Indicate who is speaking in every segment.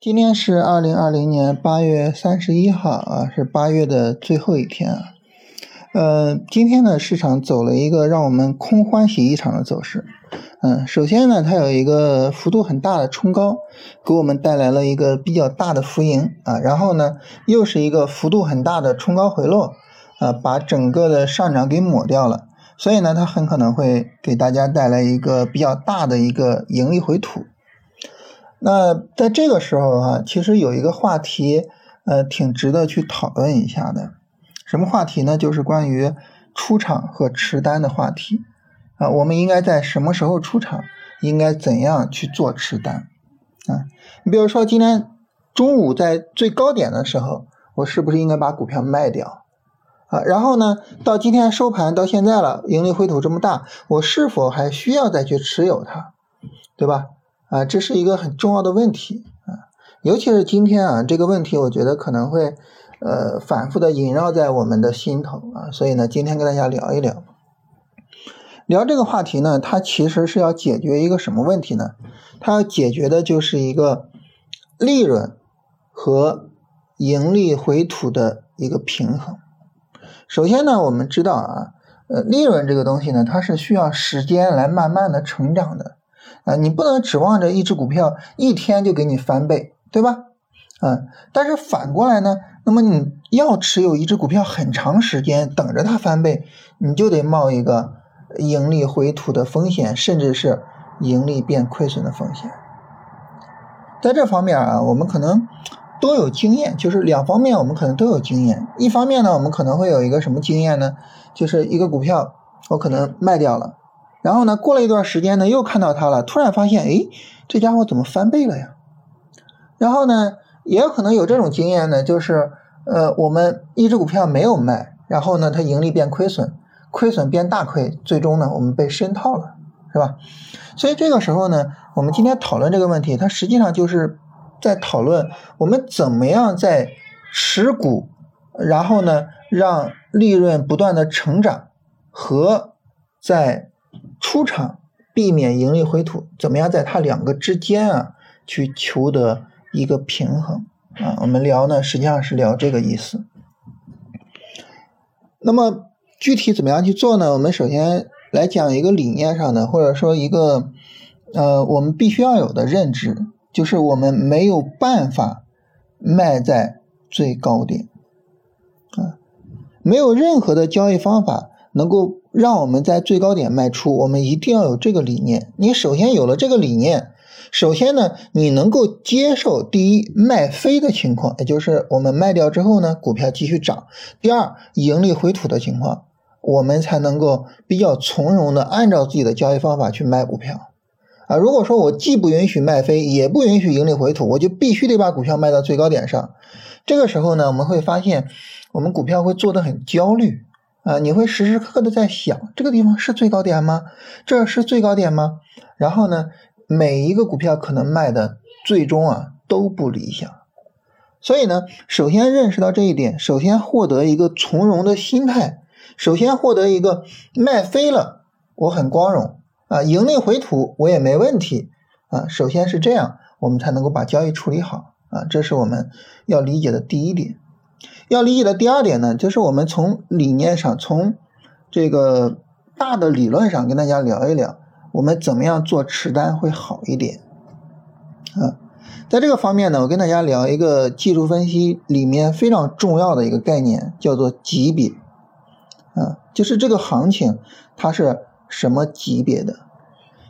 Speaker 1: 今天是二零二零年八月三十一号啊，是八月的最后一天啊。呃，今天呢，市场走了一个让我们空欢喜一场的走势。嗯，首先呢，它有一个幅度很大的冲高，给我们带来了一个比较大的浮盈啊。然后呢，又是一个幅度很大的冲高回落啊，把整个的上涨给抹掉了。所以呢，它很可能会给大家带来一个比较大的一个盈利回吐。那在这个时候啊，其实有一个话题，呃，挺值得去讨论一下的。什么话题呢？就是关于出场和持单的话题啊。我们应该在什么时候出场？应该怎样去做持单？啊，你比如说今天中午在最高点的时候，我是不是应该把股票卖掉？啊，然后呢，到今天收盘到现在了，盈利回吐这么大，我是否还需要再去持有它？对吧？啊，这是一个很重要的问题啊，尤其是今天啊，这个问题我觉得可能会呃反复的萦绕在我们的心头啊，所以呢，今天跟大家聊一聊，聊这个话题呢，它其实是要解决一个什么问题呢？它要解决的就是一个利润和盈利回吐的一个平衡。首先呢，我们知道啊，呃，利润这个东西呢，它是需要时间来慢慢的成长的。啊，你不能指望着一只股票一天就给你翻倍，对吧？嗯，但是反过来呢，那么你要持有一只股票很长时间，等着它翻倍，你就得冒一个盈利回吐的风险，甚至是盈利变亏损的风险。在这方面啊，我们可能都有经验，就是两方面我们可能都有经验。一方面呢，我们可能会有一个什么经验呢？就是一个股票我可能卖掉了。然后呢，过了一段时间呢，又看到它了，突然发现，哎，这家伙怎么翻倍了呀？然后呢，也有可能有这种经验呢，就是，呃，我们一只股票没有卖，然后呢，它盈利变亏损，亏损变大亏，最终呢，我们被深套了，是吧？所以这个时候呢，我们今天讨论这个问题，它实际上就是在讨论我们怎么样在持股，然后呢，让利润不断的成长和在出场避免盈利回吐，怎么样在它两个之间啊去求得一个平衡啊？我们聊呢，实际上是聊这个意思。那么具体怎么样去做呢？我们首先来讲一个理念上的，或者说一个呃我们必须要有的认知，就是我们没有办法卖在最高点啊，没有任何的交易方法能够。让我们在最高点卖出，我们一定要有这个理念。你首先有了这个理念，首先呢，你能够接受第一卖飞的情况，也就是我们卖掉之后呢，股票继续涨；第二盈利回吐的情况，我们才能够比较从容的按照自己的交易方法去卖股票。啊，如果说我既不允许卖飞，也不允许盈利回吐，我就必须得把股票卖到最高点上。这个时候呢，我们会发现，我们股票会做得很焦虑。啊，你会时时刻刻的在想，这个地方是最高点吗？这是最高点吗？然后呢，每一个股票可能卖的最终啊都不理想。所以呢，首先认识到这一点，首先获得一个从容的心态，首先获得一个卖飞了我很光荣啊，盈利回吐我也没问题啊。首先是这样，我们才能够把交易处理好啊，这是我们要理解的第一点。要理解的第二点呢，就是我们从理念上，从这个大的理论上跟大家聊一聊，我们怎么样做持单会好一点啊？在这个方面呢，我跟大家聊一个技术分析里面非常重要的一个概念，叫做级别啊，就是这个行情它是什么级别的？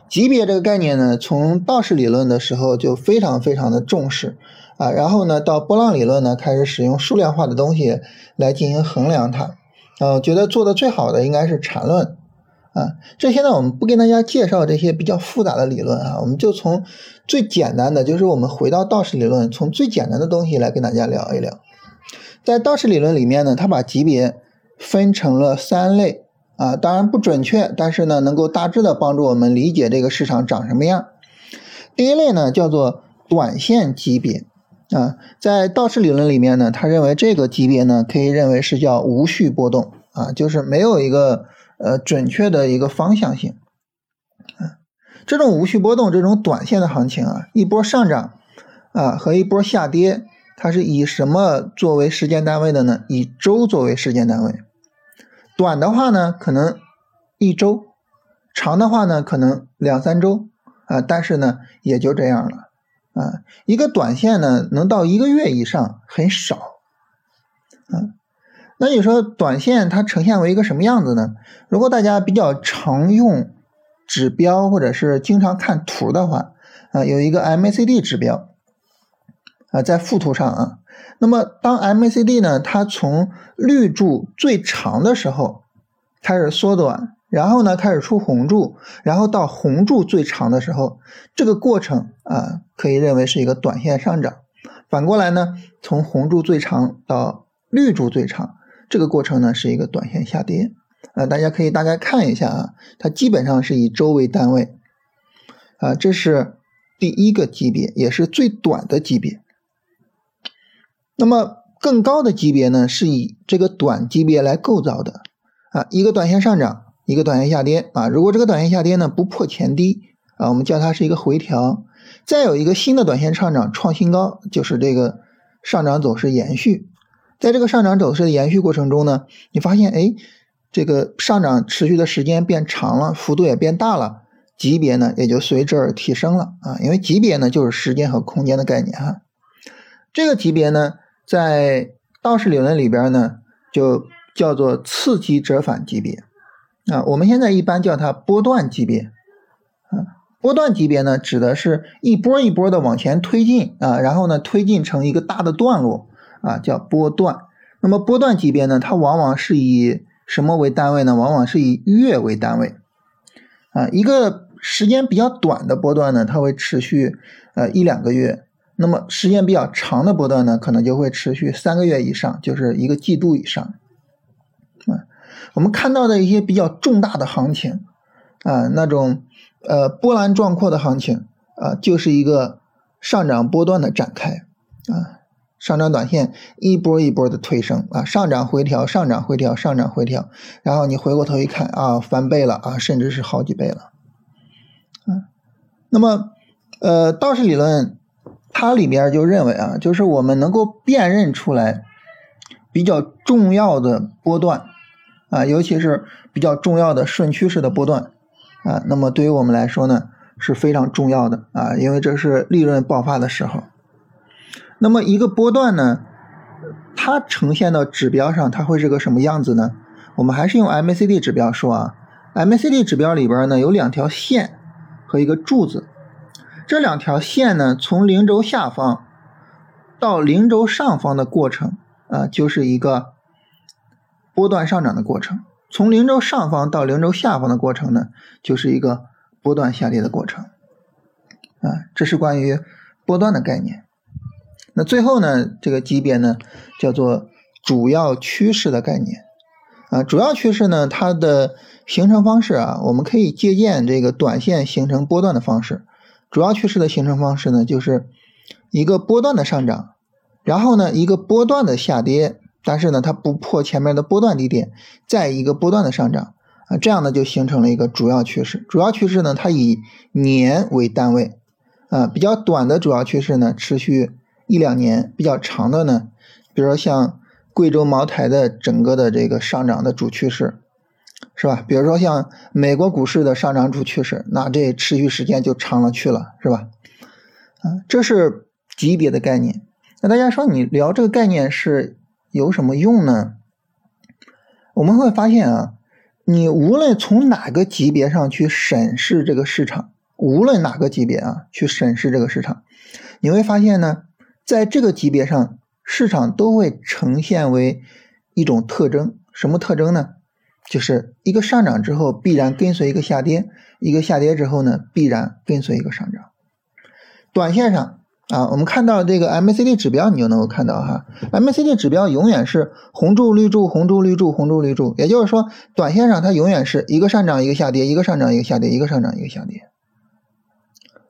Speaker 1: 级别这个概念呢，从道氏理论的时候就非常非常的重视。啊，然后呢，到波浪理论呢，开始使用数量化的东西来进行衡量它。啊，觉得做的最好的应该是缠论。啊，这些呢，我们不跟大家介绍这些比较复杂的理论啊，我们就从最简单的，就是我们回到道氏理论，从最简单的东西来跟大家聊一聊。在道氏理论里面呢，它把级别分成了三类。啊，当然不准确，但是呢，能够大致的帮助我们理解这个市场长什么样。第一类呢，叫做短线级别。啊，在道氏理论里面呢，他认为这个级别呢，可以认为是叫无序波动啊，就是没有一个呃准确的一个方向性。啊，这种无序波动，这种短线的行情啊，一波上涨，啊和一波下跌，它是以什么作为时间单位的呢？以周作为时间单位。短的话呢，可能一周；长的话呢，可能两三周啊。但是呢，也就这样了啊。一个短线呢，能到一个月以上很少啊。那你说短线它呈现为一个什么样子呢？如果大家比较常用指标或者是经常看图的话，啊，有一个 MACD 指标啊，在副图上啊。那么当 MACD 呢，它从绿柱最长的时候开始缩短，然后呢开始出红柱，然后到红柱最长的时候，这个过程啊，可以认为是一个短线上涨。反过来呢，从红柱最长到绿柱最长。这个过程呢是一个短线下跌，啊，大家可以大概看一下啊，它基本上是以周为单位，啊，这是第一个级别，也是最短的级别。那么更高的级别呢，是以这个短级别来构造的，啊，一个短线上涨，一个短线下跌，啊，如果这个短线下跌呢不破前低，啊，我们叫它是一个回调，再有一个新的短线上涨创新高，就是这个上涨走势延续。在这个上涨走势的延续过程中呢，你发现哎，这个上涨持续的时间变长了，幅度也变大了，级别呢也就随之而提升了啊。因为级别呢就是时间和空间的概念哈。这个级别呢，在道氏理论里边呢，就叫做次级折返级别啊。我们现在一般叫它波段级别啊。波段级别呢，指的是一波一波的往前推进啊，然后呢推进成一个大的段落。啊，叫波段。那么波段级别呢，它往往是以什么为单位呢？往往是以月为单位。啊，一个时间比较短的波段呢，它会持续呃一两个月；那么时间比较长的波段呢，可能就会持续三个月以上，就是一个季度以上。我们看到的一些比较重大的行情，啊，那种呃波澜壮阔的行情，啊，就是一个上涨波段的展开，啊。上涨短线一波一波的推升啊，上涨回调，上涨回调，上涨回调，然后你回过头一看啊，翻倍了啊，甚至是好几倍了，嗯，那么呃，道氏理论它里边就认为啊，就是我们能够辨认出来比较重要的波段啊，尤其是比较重要的顺趋势的波段啊，那么对于我们来说呢是非常重要的啊，因为这是利润爆发的时候。那么一个波段呢，它呈现到指标上，它会是个什么样子呢？我们还是用 MACD 指标说啊，MACD 指标里边呢有两条线和一个柱子，这两条线呢从零轴下方到零轴上方的过程啊，就是一个波段上涨的过程；从零轴上方到零轴下方的过程呢，就是一个波段下跌的过程。啊，这是关于波段的概念。那最后呢，这个级别呢叫做主要趋势的概念啊。主要趋势呢，它的形成方式啊，我们可以借鉴这个短线形成波段的方式。主要趋势的形成方式呢，就是一个波段的上涨，然后呢一个波段的下跌，但是呢它不破前面的波段低点，再一个波段的上涨啊，这样呢就形成了一个主要趋势。主要趋势呢，它以年为单位啊，比较短的主要趋势呢持续。一两年比较长的呢，比如说像贵州茅台的整个的这个上涨的主趋势，是吧？比如说像美国股市的上涨主趋势，那这持续时间就长了去了，是吧？啊，这是级别的概念。那大家说你聊这个概念是有什么用呢？我们会发现啊，你无论从哪个级别上去审视这个市场，无论哪个级别啊去审视这个市场，你会发现呢。在这个级别上，市场都会呈现为一种特征，什么特征呢？就是一个上涨之后必然跟随一个下跌，一个下跌之后呢必然跟随一个上涨。短线上啊，我们看到这个 MACD 指标，你就能够看到哈，MACD 指标永远是红柱绿柱红柱绿柱红柱绿柱，也就是说，短线上它永远是一个上涨一个下跌，一个上涨一个下跌，一个上涨一个下跌。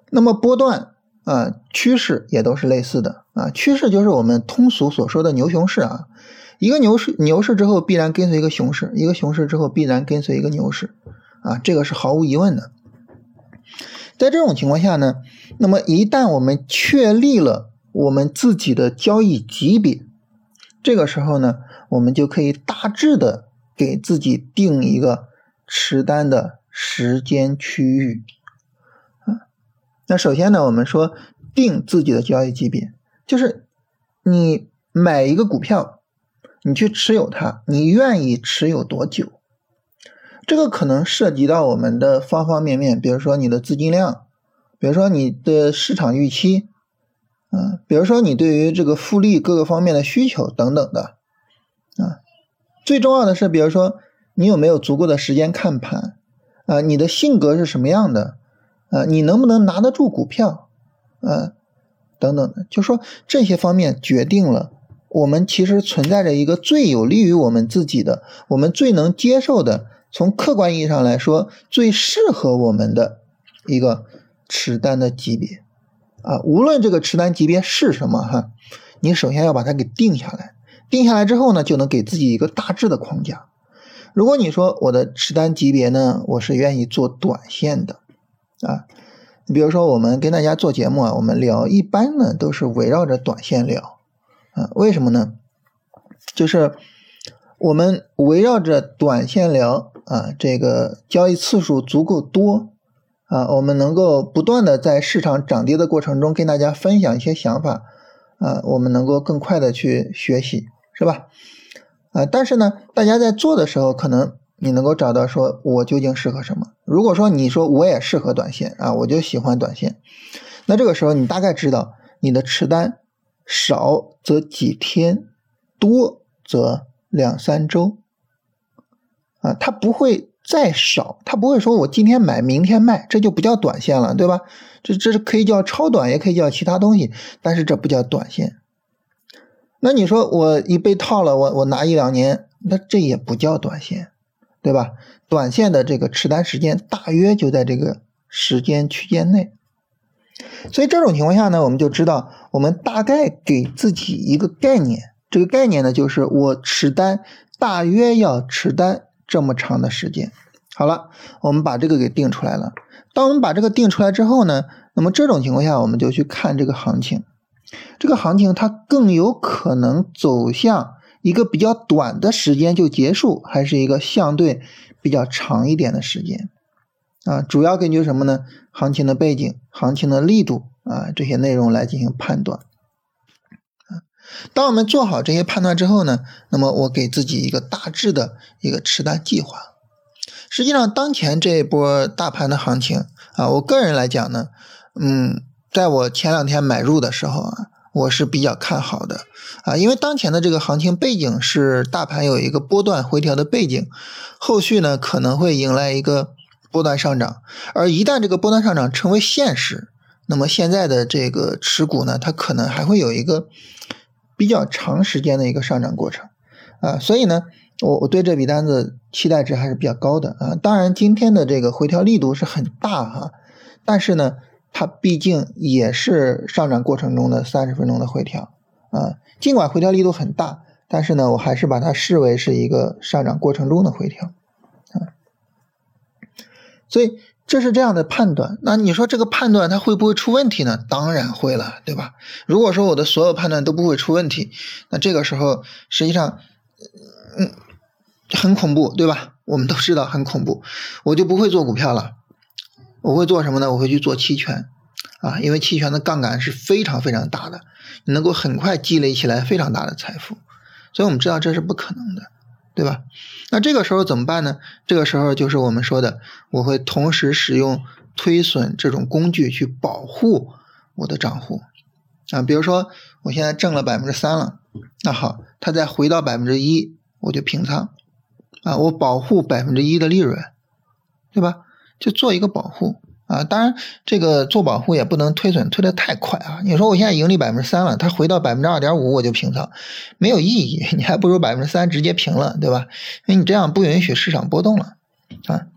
Speaker 1: 那么波段。啊，趋势也都是类似的啊。趋势就是我们通俗所说的牛熊市啊。一个牛市，牛市之后必然跟随一个熊市；一个熊市之后必然跟随一个牛市啊。这个是毫无疑问的。在这种情况下呢，那么一旦我们确立了我们自己的交易级别。这个时候呢，我们就可以大致的给自己定一个持单的时间区域。啊，那首先呢，我们说定自己的交易级别，就是你买一个股票，你去持有它，你愿意持有多久？这个可能涉及到我们的方方面面，比如说你的资金量，比如说你的市场预期。啊，比如说你对于这个复利各个方面的需求等等的，啊，最重要的是，比如说你有没有足够的时间看盘，啊，你的性格是什么样的，啊，你能不能拿得住股票，啊，等等的，就说这些方面决定了我们其实存在着一个最有利于我们自己的，我们最能接受的，从客观意义上来说最适合我们的一个持单的级别。啊，无论这个持单级别是什么哈，你首先要把它给定下来。定下来之后呢，就能给自己一个大致的框架。如果你说我的持单级别呢，我是愿意做短线的啊。你比如说我们跟大家做节目啊，我们聊一般呢都是围绕着短线聊啊。为什么呢？就是我们围绕着短线聊啊，这个交易次数足够多。啊，我们能够不断的在市场涨跌的过程中跟大家分享一些想法，啊，我们能够更快的去学习，是吧？啊，但是呢，大家在做的时候，可能你能够找到说我究竟适合什么。如果说你说我也适合短线啊，我就喜欢短线，那这个时候你大概知道你的持单少则几天，多则两三周，啊，它不会。再少，它不会说我今天买，明天卖，这就不叫短线了，对吧？这这是可以叫超短，也可以叫其他东西，但是这不叫短线。那你说我一被套了，我我拿一两年，那这也不叫短线，对吧？短线的这个持单时间大约就在这个时间区间内。所以这种情况下呢，我们就知道，我们大概给自己一个概念，这个概念呢，就是我持单大约要持单。这么长的时间，好了，我们把这个给定出来了。当我们把这个定出来之后呢，那么这种情况下，我们就去看这个行情。这个行情它更有可能走向一个比较短的时间就结束，还是一个相对比较长一点的时间啊？主要根据什么呢？行情的背景、行情的力度啊这些内容来进行判断。当我们做好这些判断之后呢，那么我给自己一个大致的一个持单计划。实际上，当前这一波大盘的行情啊，我个人来讲呢，嗯，在我前两天买入的时候啊，我是比较看好的啊，因为当前的这个行情背景是大盘有一个波段回调的背景，后续呢可能会迎来一个波段上涨，而一旦这个波段上涨成为现实，那么现在的这个持股呢，它可能还会有一个。比较长时间的一个上涨过程，啊，所以呢，我我对这笔单子期待值还是比较高的啊。当然，今天的这个回调力度是很大哈，但是呢，它毕竟也是上涨过程中的三十分钟的回调啊。尽管回调力度很大，但是呢，我还是把它视为是一个上涨过程中的回调啊。所以。这是这样的判断，那你说这个判断它会不会出问题呢？当然会了，对吧？如果说我的所有判断都不会出问题，那这个时候实际上，嗯，很恐怖，对吧？我们都知道很恐怖，我就不会做股票了，我会做什么呢？我会去做期权，啊，因为期权的杠杆是非常非常大的，你能够很快积累起来非常大的财富，所以我们知道这是不可能的。对吧？那这个时候怎么办呢？这个时候就是我们说的，我会同时使用推损这种工具去保护我的账户啊。比如说，我现在挣了百分之三了，那好，它再回到百分之一，我就平仓啊，我保护百分之一的利润，对吧？就做一个保护。啊，当然，这个做保护也不能推损推得太快啊。你说我现在盈利百分之三了，它回到百分之二点五我就平仓，没有意义。你还不如百分之三直接平了，对吧？因为你这样不允许市场波动了啊。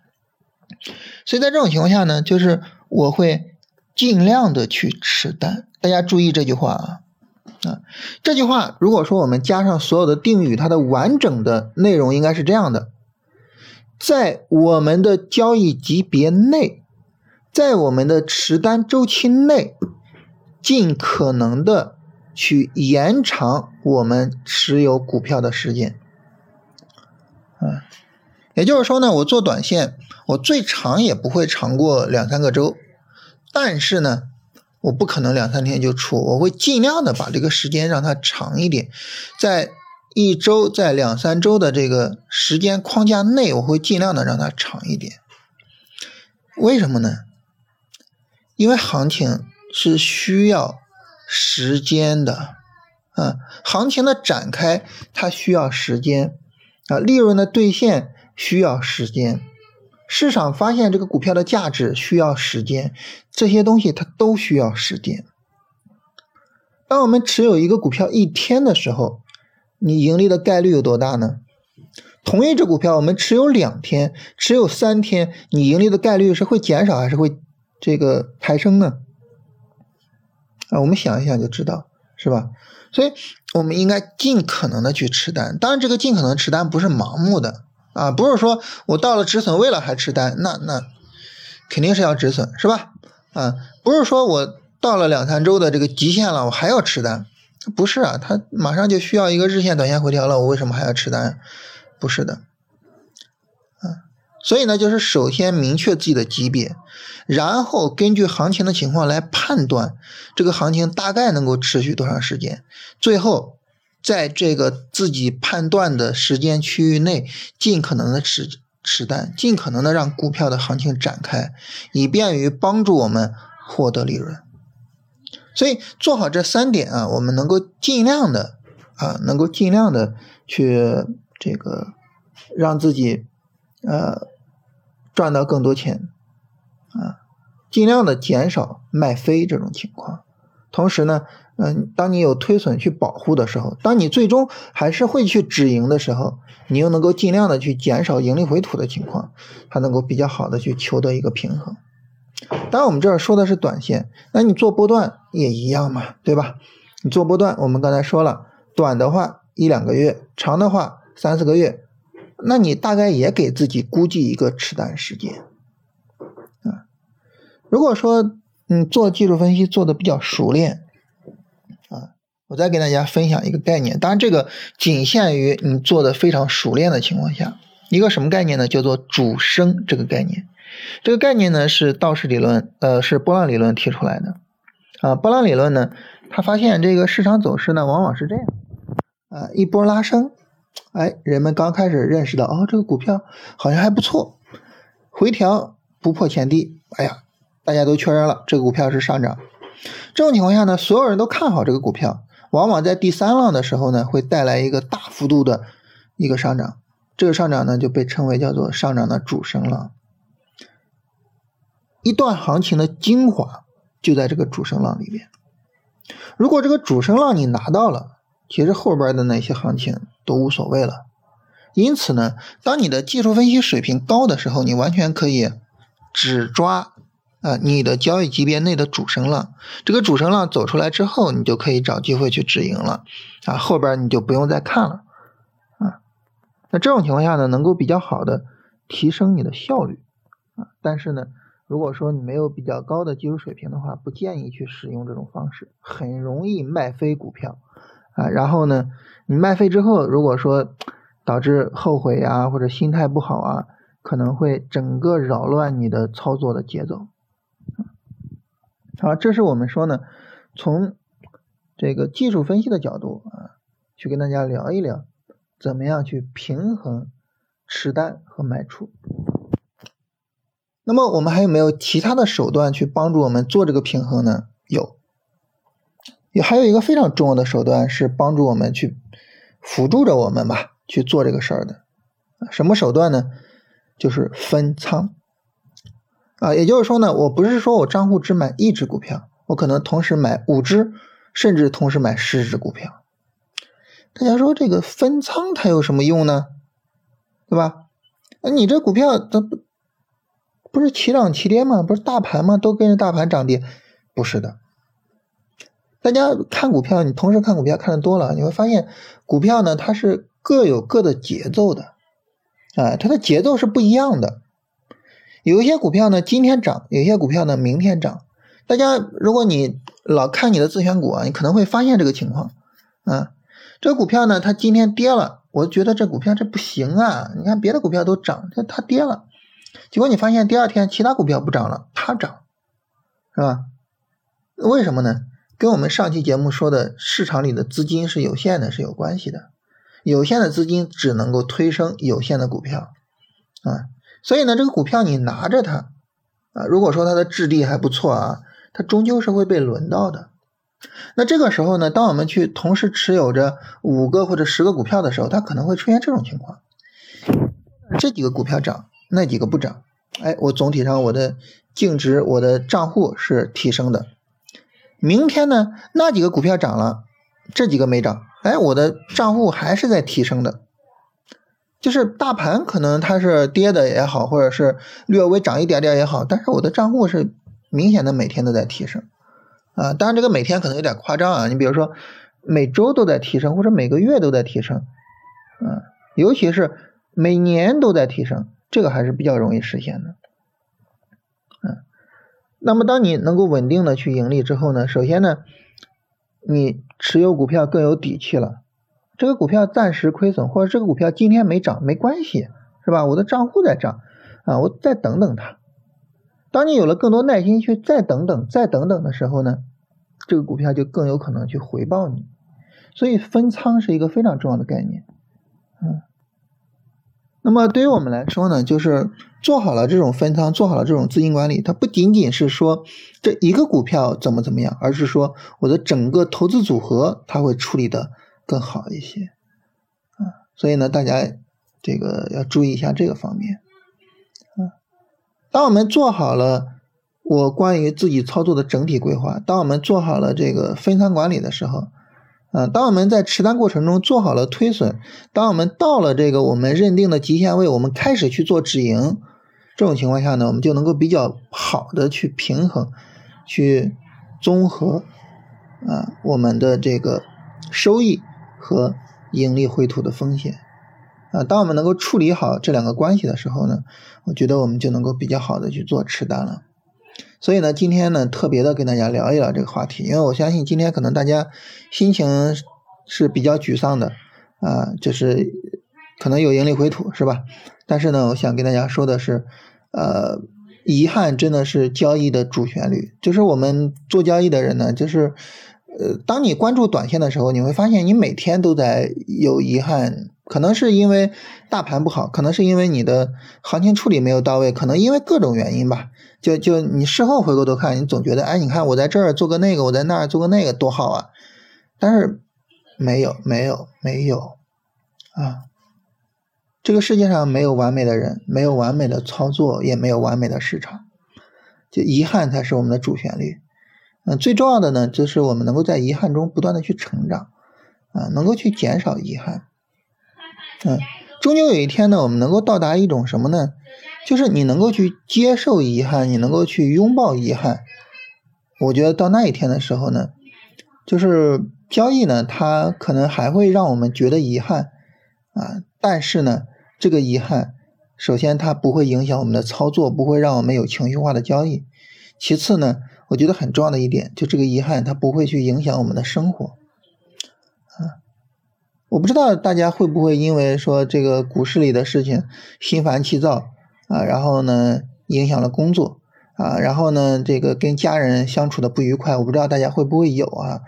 Speaker 1: 所以在这种情况下呢，就是我会尽量的去持单。大家注意这句话啊啊，这句话如果说我们加上所有的定语，它的完整的内容应该是这样的：在我们的交易级别内。在我们的持单周期内，尽可能的去延长我们持有股票的时间。嗯，也就是说呢，我做短线，我最长也不会长过两三个周，但是呢，我不可能两三天就出，我会尽量的把这个时间让它长一点，在一周、在两三周的这个时间框架内，我会尽量的让它长一点。为什么呢？因为行情是需要时间的，啊，行情的展开它需要时间。啊，利润的兑现需要时间，市场发现这个股票的价值需要时间，这些东西它都需要时间。当我们持有一个股票一天的时候，你盈利的概率有多大呢？同一只股票我们持有两天、持有三天，你盈利的概率是会减少还是会这个抬升呢？啊，我们想一想就知道，是吧？所以。我们应该尽可能的去持单，当然这个尽可能持单不是盲目的啊，不是说我到了止损位了还持单，那那肯定是要止损，是吧？啊，不是说我到了两三周的这个极限了，我还要持单，不是啊，它马上就需要一个日线、短线回调了，我为什么还要持单？不是的。所以呢，就是首先明确自己的级别，然后根据行情的情况来判断这个行情大概能够持续多长时间，最后在这个自己判断的时间区域内，尽可能的持持单，尽可能的让股票的行情展开，以便于帮助我们获得利润。所以做好这三点啊，我们能够尽量的啊，能够尽量的去这个让自己呃。赚到更多钱，啊，尽量的减少卖飞这种情况。同时呢，嗯，当你有推损去保护的时候，当你最终还是会去止盈的时候，你又能够尽量的去减少盈利回吐的情况，它能够比较好的去求得一个平衡。当然，我们这儿说的是短线，那你做波段也一样嘛，对吧？你做波段，我们刚才说了，短的话一两个月，长的话三四个月。那你大概也给自己估计一个持单时间啊。如果说嗯做技术分析做的比较熟练啊，我再给大家分享一个概念，当然这个仅限于你做的非常熟练的情况下。一个什么概念呢？叫做主升这个概念。这个概念呢是道氏理论，呃是波浪理论提出来的啊。波浪理论呢，他发现这个市场走势呢往往是这样啊，一波拉升。哎，人们刚开始认识到，哦，这个股票好像还不错，回调不破前低，哎呀，大家都确认了这个股票是上涨。这种情况下呢，所有人都看好这个股票，往往在第三浪的时候呢，会带来一个大幅度的一个上涨。这个上涨呢，就被称为叫做上涨的主升浪。一段行情的精华就在这个主升浪里面。如果这个主升浪你拿到了，其实后边的那些行情都无所谓了，因此呢，当你的技术分析水平高的时候，你完全可以只抓啊你的交易级别内的主升浪，这个主升浪走出来之后，你就可以找机会去止盈了啊，后边你就不用再看了啊。那这种情况下呢，能够比较好的提升你的效率啊，但是呢，如果说你没有比较高的技术水平的话，不建议去使用这种方式，很容易卖飞股票。啊，然后呢，你卖废之后，如果说导致后悔呀，或者心态不好啊，可能会整个扰乱你的操作的节奏。好，这是我们说呢，从这个技术分析的角度啊，去跟大家聊一聊，怎么样去平衡持单和卖出。那么我们还有没有其他的手段去帮助我们做这个平衡呢？有。也还有一个非常重要的手段是帮助我们去辅助着我们吧去做这个事儿的，什么手段呢？就是分仓啊，也就是说呢，我不是说我账户只买一只股票，我可能同时买五只，甚至同时买十只股票。大家说这个分仓它有什么用呢？对吧？那你这股票它不不是齐涨齐跌吗？不是大盘吗？都跟着大盘涨跌，不是的。大家看股票，你同时看股票看的多了，你会发现股票呢，它是各有各的节奏的，啊，它的节奏是不一样的。有一些股票呢今天涨，有些股票呢明天涨，大家如果你老看你的自选股啊，你可能会发现这个情况啊，这个股票呢，它今天跌了，我觉得这股票这不行啊，你看别的股票都涨，它它跌了，结果你发现第二天其他股票不涨了，它涨，是吧？为什么呢？跟我们上期节目说的市场里的资金是有限的是有关系的，有限的资金只能够推升有限的股票啊，所以呢，这个股票你拿着它啊，如果说它的质地还不错啊，它终究是会被轮到的。那这个时候呢，当我们去同时持有着五个或者十个股票的时候，它可能会出现这种情况：这几个股票涨，那几个不涨。哎，我总体上我的净值、我的账户是提升的。明天呢，那几个股票涨了，这几个没涨，哎，我的账户还是在提升的，就是大盘可能它是跌的也好，或者是略微涨一点点也好，但是我的账户是明显的每天都在提升，啊，当然这个每天可能有点夸张啊，你比如说每周都在提升，或者每个月都在提升，啊，尤其是每年都在提升，这个还是比较容易实现的。那么，当你能够稳定的去盈利之后呢？首先呢，你持有股票更有底气了。这个股票暂时亏损，或者这个股票今天没涨，没关系，是吧？我的账户在涨啊，我再等等它。当你有了更多耐心去再等等、再等等的时候呢，这个股票就更有可能去回报你。所以，分仓是一个非常重要的概念，嗯。那么对于我们来说呢，就是做好了这种分仓，做好了这种资金管理，它不仅仅是说这一个股票怎么怎么样，而是说我的整个投资组合它会处理的更好一些啊。所以呢，大家这个要注意一下这个方面啊。当我们做好了我关于自己操作的整体规划，当我们做好了这个分仓管理的时候。啊，当我们在持单过程中做好了推损，当我们到了这个我们认定的极限位，我们开始去做止盈，这种情况下呢，我们就能够比较好的去平衡、去综合啊我们的这个收益和盈利回吐的风险啊。当我们能够处理好这两个关系的时候呢，我觉得我们就能够比较好的去做持单了。所以呢，今天呢，特别的跟大家聊一聊这个话题，因为我相信今天可能大家心情是比较沮丧的啊，就是可能有盈利回吐，是吧？但是呢，我想跟大家说的是，呃，遗憾真的是交易的主旋律，就是我们做交易的人呢，就是呃，当你关注短线的时候，你会发现你每天都在有遗憾。可能是因为大盘不好，可能是因为你的行情处理没有到位，可能因为各种原因吧。就就你事后回过头看，你总觉得，哎，你看我在这儿做个那个，我在那儿做个那个，多好啊！但是没有，没有，没有啊！这个世界上没有完美的人，没有完美的操作，也没有完美的市场。就遗憾才是我们的主旋律。嗯，最重要的呢，就是我们能够在遗憾中不断的去成长，啊，能够去减少遗憾。嗯，终究有一天呢，我们能够到达一种什么呢？就是你能够去接受遗憾，你能够去拥抱遗憾。我觉得到那一天的时候呢，就是交易呢，它可能还会让我们觉得遗憾啊，但是呢，这个遗憾，首先它不会影响我们的操作，不会让我们有情绪化的交易。其次呢，我觉得很重要的一点，就这个遗憾它不会去影响我们的生活。我不知道大家会不会因为说这个股市里的事情心烦气躁啊，然后呢影响了工作啊，然后呢这个跟家人相处的不愉快，我不知道大家会不会有啊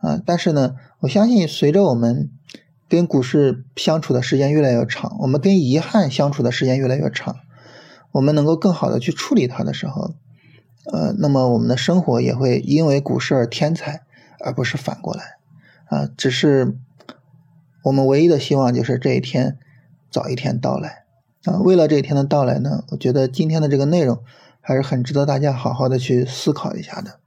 Speaker 1: 啊，但是呢，我相信随着我们跟股市相处的时间越来越长，我们跟遗憾相处的时间越来越长，我们能够更好的去处理它的时候，呃，那么我们的生活也会因为股市而添彩，而不是反过来啊，只是。我们唯一的希望就是这一天早一天到来啊！为了这一天的到来呢，我觉得今天的这个内容还是很值得大家好好的去思考一下的。